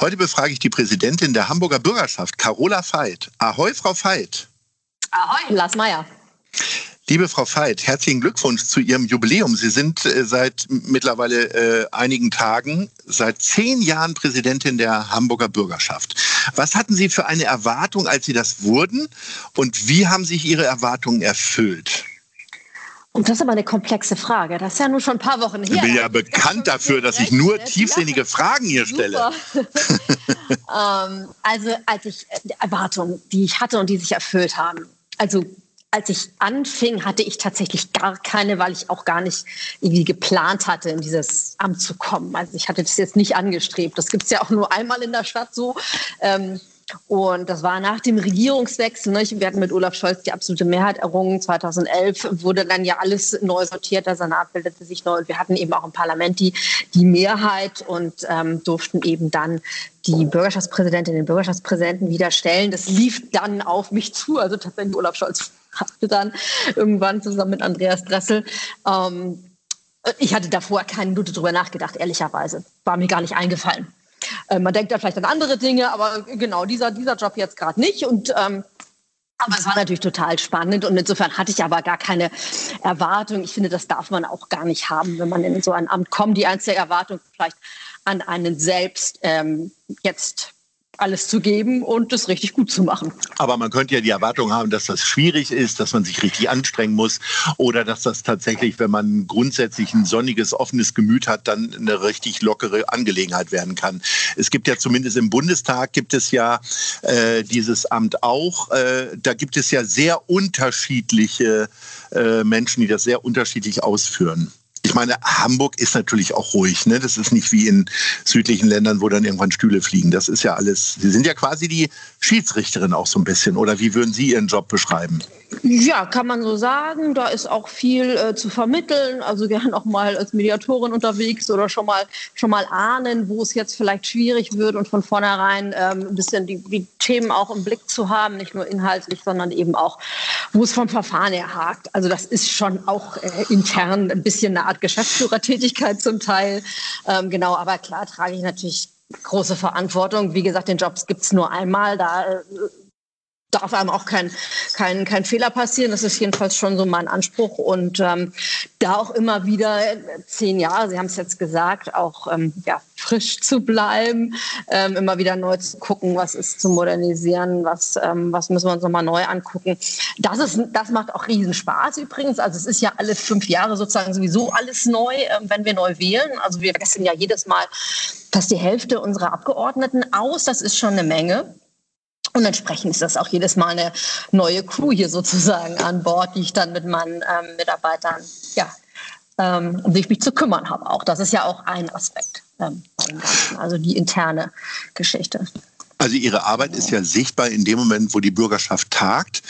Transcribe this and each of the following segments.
Heute befrage ich die Präsidentin der Hamburger Bürgerschaft, Carola Veit. Ahoi, Frau Veit. Ahoi, Lars Meyer. Liebe Frau Veit, herzlichen Glückwunsch zu Ihrem Jubiläum. Sie sind äh, seit mittlerweile äh, einigen Tagen, seit zehn Jahren Präsidentin der Hamburger Bürgerschaft. Was hatten Sie für eine Erwartung, als Sie das wurden? Und wie haben sich Ihre Erwartungen erfüllt? Und das ist aber eine komplexe Frage. Das ist ja nur schon ein paar Wochen her. Ich bin ja bekannt dafür, dass ich nur tiefsinnige Fragen hier stelle. ähm, also als ich äh, Erwartungen, die ich hatte und die sich erfüllt haben. Also als ich anfing, hatte ich tatsächlich gar keine, weil ich auch gar nicht irgendwie geplant hatte, in dieses Amt zu kommen. Also ich hatte das jetzt nicht angestrebt. Das gibt es ja auch nur einmal in der Stadt so. Ähm, und das war nach dem Regierungswechsel. Ne? Wir hatten mit Olaf Scholz die absolute Mehrheit errungen. 2011 wurde dann ja alles neu sortiert. Der Senat bildete sich neu. Und wir hatten eben auch im Parlament die, die Mehrheit und ähm, durften eben dann die Bürgerschaftspräsidentin, den Bürgerschaftspräsidenten wieder stellen. Das lief dann auf mich zu. Also tatsächlich Olaf Scholz hatte dann irgendwann zusammen mit Andreas Dressel. Ähm, ich hatte davor keine Minute drüber nachgedacht, ehrlicherweise. War mir gar nicht eingefallen. Äh, man denkt da vielleicht an andere Dinge, aber genau, dieser, dieser Job jetzt gerade nicht. Und ähm, aber es war natürlich total spannend und insofern hatte ich aber gar keine Erwartung. Ich finde, das darf man auch gar nicht haben, wenn man in so ein Amt kommt. Die einzige Erwartung vielleicht an einen selbst ähm, jetzt alles zu geben und es richtig gut zu machen. Aber man könnte ja die Erwartung haben, dass das schwierig ist, dass man sich richtig anstrengen muss oder dass das tatsächlich, wenn man grundsätzlich ein sonniges, offenes Gemüt hat, dann eine richtig lockere Angelegenheit werden kann. Es gibt ja zumindest im Bundestag gibt es ja äh, dieses Amt auch. Äh, da gibt es ja sehr unterschiedliche äh, Menschen, die das sehr unterschiedlich ausführen ich meine, Hamburg ist natürlich auch ruhig. Ne? Das ist nicht wie in südlichen Ländern, wo dann irgendwann Stühle fliegen. Das ist ja alles. Sie sind ja quasi die Schiedsrichterin auch so ein bisschen. Oder wie würden Sie Ihren Job beschreiben? Ja, kann man so sagen. Da ist auch viel äh, zu vermitteln. Also gerne auch mal als Mediatorin unterwegs oder schon mal schon mal ahnen, wo es jetzt vielleicht schwierig wird und von vornherein ähm, ein bisschen die, die, Themen auch im Blick zu haben, nicht nur inhaltlich, sondern eben auch, wo es vom Verfahren her hakt. Also das ist schon auch äh, intern ein bisschen eine Art Geschäftsführertätigkeit zum Teil. Ähm, genau, aber klar trage ich natürlich große Verantwortung. Wie gesagt, den Jobs gibt es nur einmal. Da äh, darf einem auch kein, kein, kein Fehler passieren. Das ist jedenfalls schon so mein Anspruch. Und ähm, da auch immer wieder zehn Jahre, Sie haben es jetzt gesagt, auch ähm, ja, frisch zu bleiben, ähm, immer wieder neu zu gucken, was ist zu modernisieren, was, ähm, was müssen wir uns nochmal neu angucken. Das, ist, das macht auch riesen Spaß übrigens. Also es ist ja alle fünf Jahre sozusagen sowieso alles neu, ähm, wenn wir neu wählen. Also wir wechseln ja jedes Mal fast die Hälfte unserer Abgeordneten aus. Das ist schon eine Menge. Und entsprechend ist das auch jedes Mal eine neue Crew hier sozusagen an Bord, die ich dann mit meinen ähm, Mitarbeitern, ja, ähm, um die ich mich zu kümmern habe. Auch das ist ja auch ein Aspekt ähm, also die interne Geschichte. Also Ihre Arbeit ist ja sichtbar in dem Moment, wo die Bürgerschaft tagt.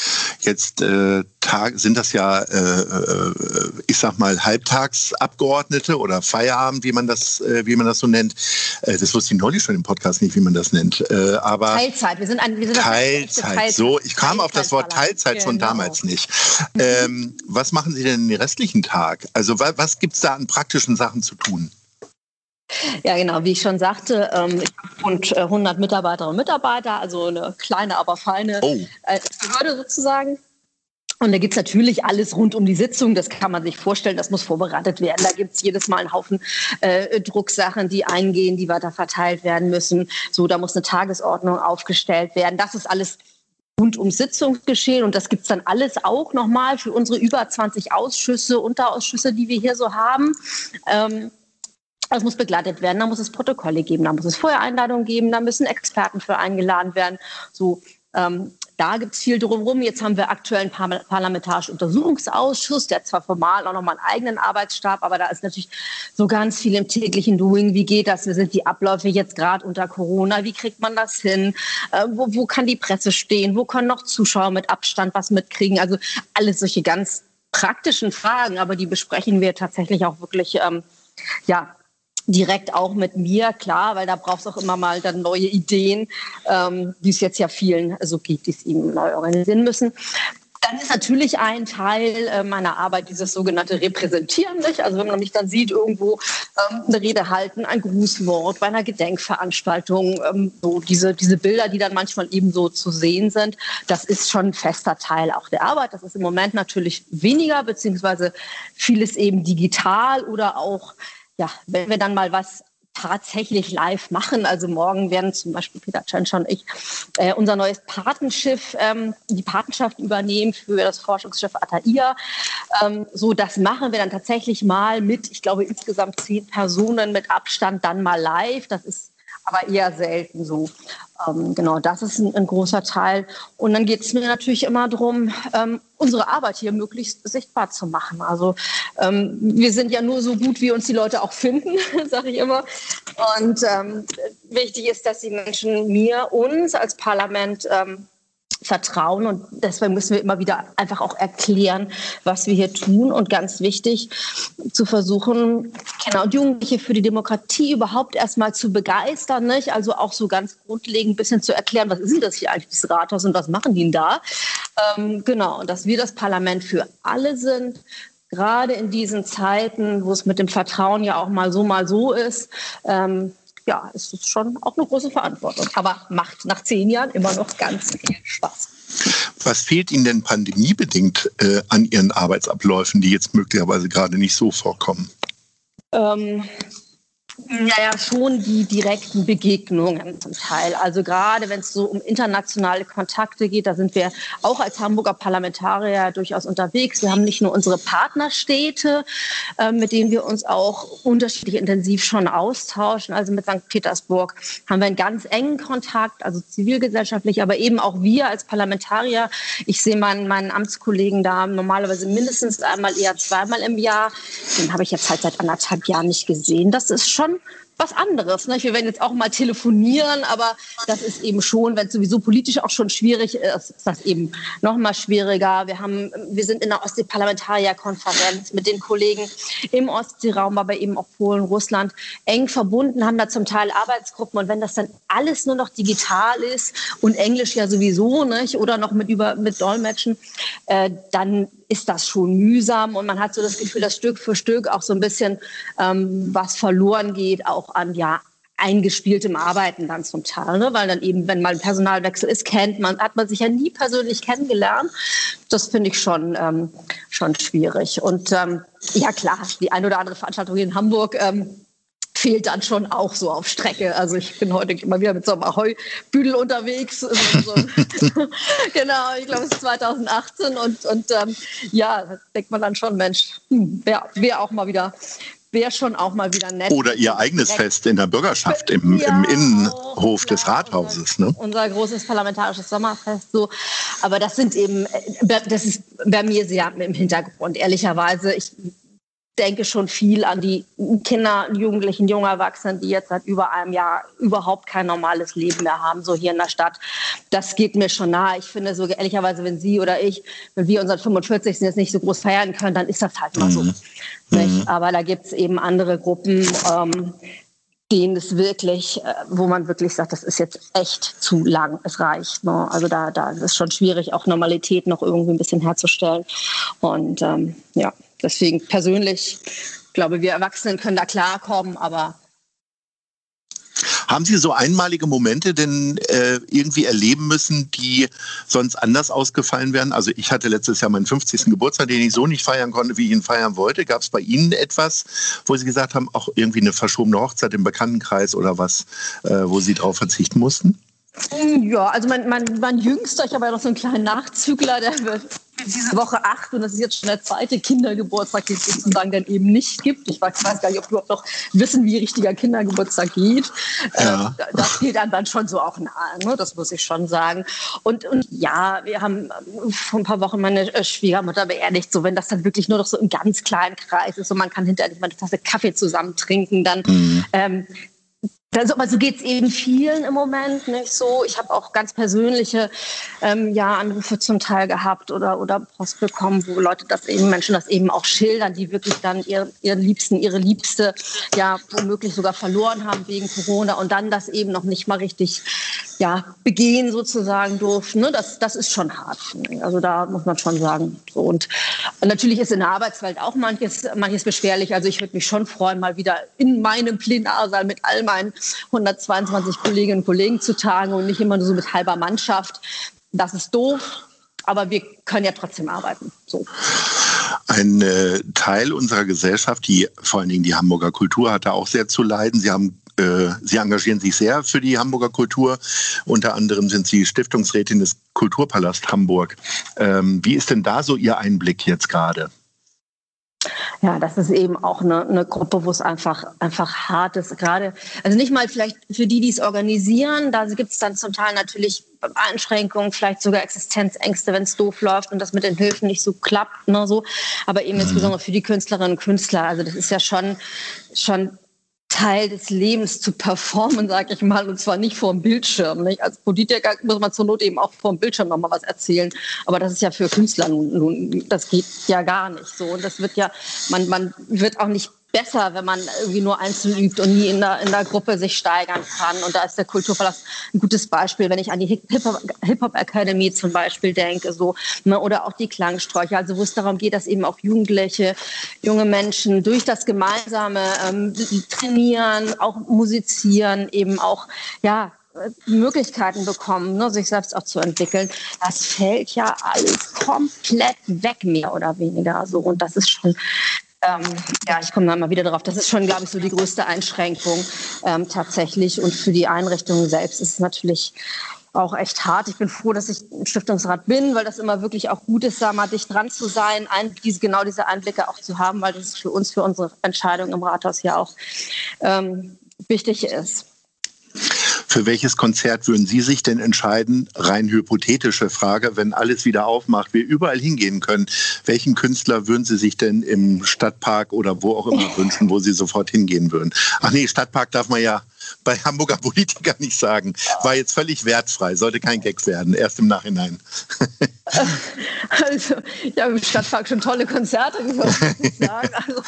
Jetzt äh, tag, sind das ja, äh, äh, ich sag mal, Halbtagsabgeordnete oder Feierabend, wie man das, äh, wie man das so nennt. Äh, das wusste ich neulich schon im Podcast nicht, wie man das nennt. Äh, aber Teilzeit. Wir sind ein, wir sind Teilzeit. Teilzeit. So, ich kam auf das Wort Teilzeit schon genau. damals nicht. Ähm, was machen Sie denn den restlichen Tag? Also was, was gibt es da an praktischen Sachen zu tun? Ja, genau. Wie ich schon sagte, ähm, ich habe rund 100 Mitarbeiterinnen und Mitarbeiter, also eine kleine, aber feine oh. äh, Behörde sozusagen. Und da gibt es natürlich alles rund um die Sitzung. Das kann man sich vorstellen, das muss vorbereitet werden. Da gibt es jedes Mal einen Haufen äh, Drucksachen, die eingehen, die weiter verteilt werden müssen. So, da muss eine Tagesordnung aufgestellt werden. Das ist alles rund um Sitzungsgeschehen. Und das gibt es dann alles auch nochmal für unsere über 20 Ausschüsse, Unterausschüsse, die wir hier so haben. Ähm, das muss begleitet werden, da muss es Protokolle geben, da muss es Vorher-Einladungen geben, da müssen Experten für eingeladen werden. So, ähm, da gibt es viel drumherum. Jetzt haben wir aktuell einen parlamentarischen Untersuchungsausschuss, der zwar formal auch nochmal einen eigenen Arbeitsstab, aber da ist natürlich so ganz viel im täglichen Doing. Wie geht das? Wie sind die Abläufe jetzt gerade unter Corona? Wie kriegt man das hin? Äh, wo, wo kann die Presse stehen? Wo können noch Zuschauer mit Abstand was mitkriegen? Also alles solche ganz praktischen Fragen, aber die besprechen wir tatsächlich auch wirklich ähm, ja, direkt auch mit mir, klar, weil da braucht es auch immer mal dann neue Ideen, ähm, die es jetzt ja vielen so gibt, die es ihm neu organisieren müssen. Dann ist natürlich ein Teil äh, meiner Arbeit dieses sogenannte Repräsentieren. Nicht? Also wenn man mich dann sieht, irgendwo ähm, eine Rede halten, ein Grußwort bei einer Gedenkveranstaltung, ähm, so diese, diese Bilder, die dann manchmal eben so zu sehen sind, das ist schon ein fester Teil auch der Arbeit. Das ist im Moment natürlich weniger, beziehungsweise vieles eben digital oder auch ja, wenn wir dann mal was tatsächlich live machen. Also morgen werden zum Beispiel Peter Tschentscher und ich äh, unser neues Patenschiff, ähm, die Patenschaft übernehmen für das Forschungsschiff Ataia. Ähm, so, das machen wir dann tatsächlich mal mit, ich glaube, insgesamt zehn Personen mit Abstand dann mal live. Das ist aber eher selten so. Ähm, genau, das ist ein, ein, großer Teil. Und dann geht es mir natürlich immer darum, ähm, unsere Arbeit hier möglichst sichtbar zu machen. Also ähm, wir sind ja nur so gut, wie uns die Leute auch finden, sage ich immer. Und ähm, wichtig ist, dass die Menschen mir, uns als Parlament ähm, vertrauen. Und deswegen müssen wir immer wieder einfach auch erklären, was wir hier tun. Und ganz wichtig, zu versuchen, Kinder und Jugendliche für die Demokratie überhaupt erstmal zu begeistern. Nicht? Also auch so ganz grundlegend ein bisschen zu erklären, was ist das hier eigentlich, das Rathaus und was machen die denn da? Ähm, genau, und dass wir das Parlament für alle sind, gerade in diesen Zeiten, wo es mit dem Vertrauen ja auch mal so, mal so ist. Ähm, ja, es ist schon auch eine große Verantwortung. Aber macht nach zehn Jahren immer noch ganz viel Spaß. Was fehlt Ihnen denn pandemiebedingt äh, an Ihren Arbeitsabläufen, die jetzt möglicherweise gerade nicht so vorkommen? Ähm, naja, schon die direkten Begegnungen zum Teil. Also gerade wenn es so um internationale Kontakte geht, da sind wir auch als Hamburger Parlamentarier durchaus unterwegs. Wir haben nicht nur unsere Partnerstädte, äh, mit denen wir uns auch unterschiedlich intensiv schon austauschen. Also mit St. Petersburg haben wir einen ganz engen Kontakt, also zivilgesellschaftlich, aber eben auch wir als Parlamentarier. Ich sehe meinen, meinen Amtskollegen da normalerweise mindestens einmal, eher zweimal im Jahr. Den habe ich jetzt halt seit anderthalb Jahren nicht gesehen. Das ist schon schon was anderes. Ne? Wir werden jetzt auch mal telefonieren, aber das ist eben schon, wenn es sowieso politisch auch schon schwierig ist, ist das eben noch mal schwieriger. Wir haben, wir sind in der Ostsee-Parlamentarierkonferenz mit den Kollegen im Ostseeraum, aber eben auch Polen, Russland eng verbunden, haben da zum Teil Arbeitsgruppen und wenn das dann alles nur noch digital ist und Englisch ja sowieso nicht oder noch mit über mit Dolmetschen, äh, dann ist das schon mühsam und man hat so das Gefühl, dass Stück für Stück auch so ein bisschen ähm, was verloren geht, auch an ja eingespieltem Arbeiten dann zum Teil, ne? weil dann eben, wenn mal ein Personalwechsel ist, kennt man, hat man sich ja nie persönlich kennengelernt. Das finde ich schon, ähm, schon schwierig. Und ähm, ja klar, die eine oder andere Veranstaltung in Hamburg ähm, fehlt dann schon auch so auf Strecke. Also ich bin heute immer wieder mit so einem Ahoi-Büdel unterwegs. So, so. genau, ich glaube es ist 2018 und, und ähm, ja, da denkt man dann schon, Mensch, hm, wäre wär auch mal wieder wäre schon auch mal wieder nett. Oder Ihr eigenes Fest in der Bürgerschaft im, ja, im Innenhof des Rathauses. Ne? Unser großes parlamentarisches Sommerfest. So. Aber das sind eben, äh, das ist bei mir sehr im Hintergrund. Ehrlicherweise, ich denke schon viel an die Kinder, Jugendlichen, junge Erwachsenen, die jetzt seit über einem Jahr überhaupt kein normales Leben mehr haben, so hier in der Stadt. Das geht mir schon nahe. Ich finde so ehrlicherweise, wenn Sie oder ich, wenn wir unseren 45. jetzt nicht so groß feiern können, dann ist das halt mal so. Mhm. Mhm. Aber da gibt es eben andere Gruppen, ähm, denen es wirklich, äh, wo man wirklich sagt, das ist jetzt echt zu lang, es reicht. Ne? Also da, da ist es schon schwierig, auch Normalität noch irgendwie ein bisschen herzustellen. Und ähm, ja. Deswegen persönlich, glaube wir Erwachsenen können da klarkommen, aber Haben Sie so einmalige Momente denn äh, irgendwie erleben müssen, die sonst anders ausgefallen wären? Also ich hatte letztes Jahr meinen 50. Geburtstag, den ich so nicht feiern konnte, wie ich ihn feiern wollte. Gab es bei Ihnen etwas, wo Sie gesagt haben, auch irgendwie eine verschobene Hochzeit im Bekanntenkreis oder was, äh, wo Sie darauf verzichten mussten? Ja, also mein, mein, mein Jüngster, ich habe ja noch so einen kleinen Nachzügler, der wird diese Woche acht und das ist jetzt schon der zweite Kindergeburtstag, den es sozusagen dann eben nicht gibt. Ich weiß, gar nicht, ob du überhaupt noch wissen, wie richtiger Kindergeburtstag geht. Ja. Äh, das geht dann, dann schon so auch nahe, ne? das muss ich schon sagen. Und, und ja, wir haben vor ein paar Wochen meine äh, Schwiegermutter beerdigt, so wenn das dann wirklich nur noch so im ganz kleinen Kreis ist und man kann hinterher nicht mal eine Tasse Kaffee zusammen trinken, dann mhm. ähm, also, aber so geht es eben vielen im Moment nicht so. Ich habe auch ganz persönliche ähm, ja, Anrufe zum Teil gehabt oder, oder Post bekommen, wo Leute das eben, Menschen das eben auch schildern, die wirklich dann ihr, ihren Liebsten, ihre Liebste ja womöglich sogar verloren haben wegen Corona und dann das eben noch nicht mal richtig ja, begehen sozusagen durften. Ne? Das, das ist schon hart. Also da muss man schon sagen. So. Und natürlich ist in der Arbeitswelt auch manches, manches beschwerlich. Also ich würde mich schon freuen, mal wieder in meinem Plenarsaal mit all meinen 122 Kolleginnen und Kollegen zu tagen und nicht immer nur so mit halber Mannschaft. Das ist doof, aber wir können ja trotzdem arbeiten. So. Ein äh, Teil unserer Gesellschaft, die vor allen Dingen die Hamburger Kultur, hat da auch sehr zu leiden. Sie haben äh, Sie engagieren sich sehr für die Hamburger Kultur. Unter anderem sind Sie Stiftungsrätin des Kulturpalast Hamburg. Ähm, wie ist denn da so Ihr Einblick jetzt gerade? Ja, das ist eben auch eine, eine, Gruppe, wo es einfach, einfach hart ist. Gerade, also nicht mal vielleicht für die, die es organisieren, da gibt es dann zum Teil natürlich Einschränkungen, vielleicht sogar Existenzängste, wenn es doof läuft und das mit den Hilfen nicht so klappt, ne, so. Aber eben mhm. insbesondere für die Künstlerinnen und Künstler. Also das ist ja schon, schon Teil des Lebens zu performen, sage ich mal, und zwar nicht vor dem Bildschirm. Nicht? Als Politiker muss man zur Not eben auch vor dem Bildschirm nochmal was erzählen, aber das ist ja für Künstler nun, nun, das geht ja gar nicht so. Und das wird ja, man, man wird auch nicht besser, wenn man irgendwie nur einzeln übt und nie in der, in der Gruppe sich steigern kann. Und da ist der Kulturpalast ein gutes Beispiel, wenn ich an die Hip-Hop Academy zum Beispiel denke, so, ne, oder auch die Klangsträuche, also wo es darum geht, dass eben auch Jugendliche, junge Menschen durch das gemeinsame ähm, Trainieren, auch musizieren, eben auch, ja, Möglichkeiten bekommen, ne, sich selbst auch zu entwickeln. Das fällt ja alles komplett weg, mehr oder weniger so. Und das ist schon ähm, ja, ich komme da mal wieder drauf. Das ist schon, glaube ich, so die größte Einschränkung ähm, tatsächlich. Und für die Einrichtung selbst ist es natürlich auch echt hart. Ich bin froh, dass ich ein Stiftungsrat bin, weil das immer wirklich auch gut ist, da mal dicht dran zu sein, ein, diese, genau diese Einblicke auch zu haben, weil das für uns, für unsere Entscheidung im Rathaus ja auch ähm, wichtig ist. Für welches Konzert würden Sie sich denn entscheiden? Rein hypothetische Frage, wenn alles wieder aufmacht, wir überall hingehen können. Welchen Künstler würden Sie sich denn im Stadtpark oder wo auch immer wünschen, wo Sie sofort hingehen würden? Ach nee, Stadtpark darf man ja bei Hamburger Politikern nicht sagen. War jetzt völlig wertfrei, sollte kein Gag werden, erst im Nachhinein. Also, ja, im Stadtpark schon tolle Konzerte, ich sagen. Also,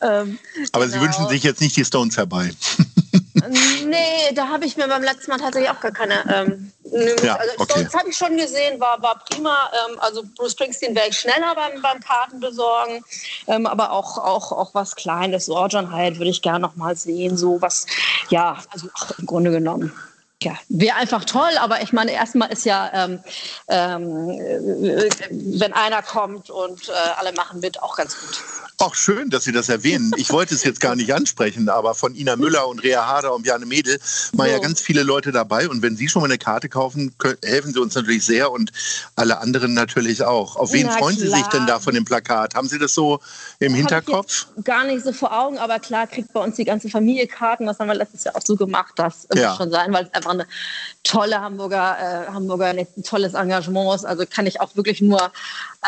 ähm, Aber genau. Sie wünschen sich jetzt nicht die Stones herbei. Nee, da habe ich mir beim letzten Mal tatsächlich auch gar keine. Ähm, ja, also okay. Das habe ich schon gesehen, war, war prima. Ähm, also Bruce Springsteen wäre ich schneller beim, beim Kartenbesorgen, ähm, aber auch, auch, auch was Kleines. John Hyatt würde ich gerne noch mal sehen. So was, ja, also ach, im Grunde genommen. Ja, wäre einfach toll, aber ich meine, erstmal ist ja, ähm, ähm, äh, wenn einer kommt und äh, alle machen mit, auch ganz gut. Auch schön, dass Sie das erwähnen. Ich wollte es jetzt gar nicht ansprechen, aber von Ina Müller und Rea Hader und Bjarne Mädel waren so. ja ganz viele Leute dabei. Und wenn Sie schon mal eine Karte kaufen, helfen Sie uns natürlich sehr und alle anderen natürlich auch. Auf wen Na, freuen klar. Sie sich denn da von dem Plakat? Haben Sie das so im Hinterkopf? gar nicht so vor Augen, aber klar kriegt bei uns die ganze Familie Karten. Das haben wir letztes Jahr auch so gemacht. Das ja. muss schon sein, weil es einfach eine tolle Hamburger, äh, Hamburger ein tolles Engagement ist. Also kann ich auch wirklich nur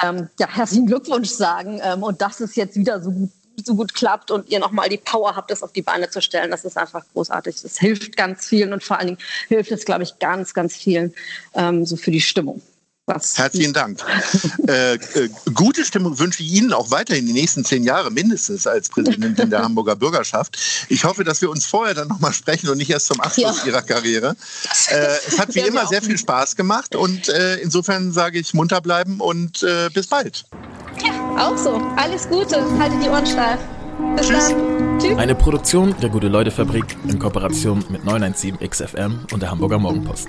ähm, ja, herzlichen Glückwunsch sagen. Ähm, und das ist jetzt wieder so gut so gut klappt und ihr nochmal die Power habt, das auf die Beine zu stellen. Das ist einfach großartig. Das hilft ganz vielen und vor allen Dingen hilft es, glaube ich, ganz, ganz vielen ähm, so für die Stimmung. Was Herzlichen Dank. äh, äh, gute Stimmung wünsche ich Ihnen auch weiterhin die nächsten zehn Jahre mindestens als Präsidentin der Hamburger Bürgerschaft. Ich hoffe, dass wir uns vorher dann nochmal sprechen und nicht erst zum Abschluss ja. Ihrer Karriere. Äh, es hat wie immer sehr viel Spaß gemacht und äh, insofern sage ich munter bleiben und äh, bis bald. Ja, auch so. Alles Gute. Halte die Ohren steif. Bis Tschüss. dann. Tschüss. Eine Produktion der Gute-Leute-Fabrik in Kooperation mit 917XFM und der Hamburger Morgenpost.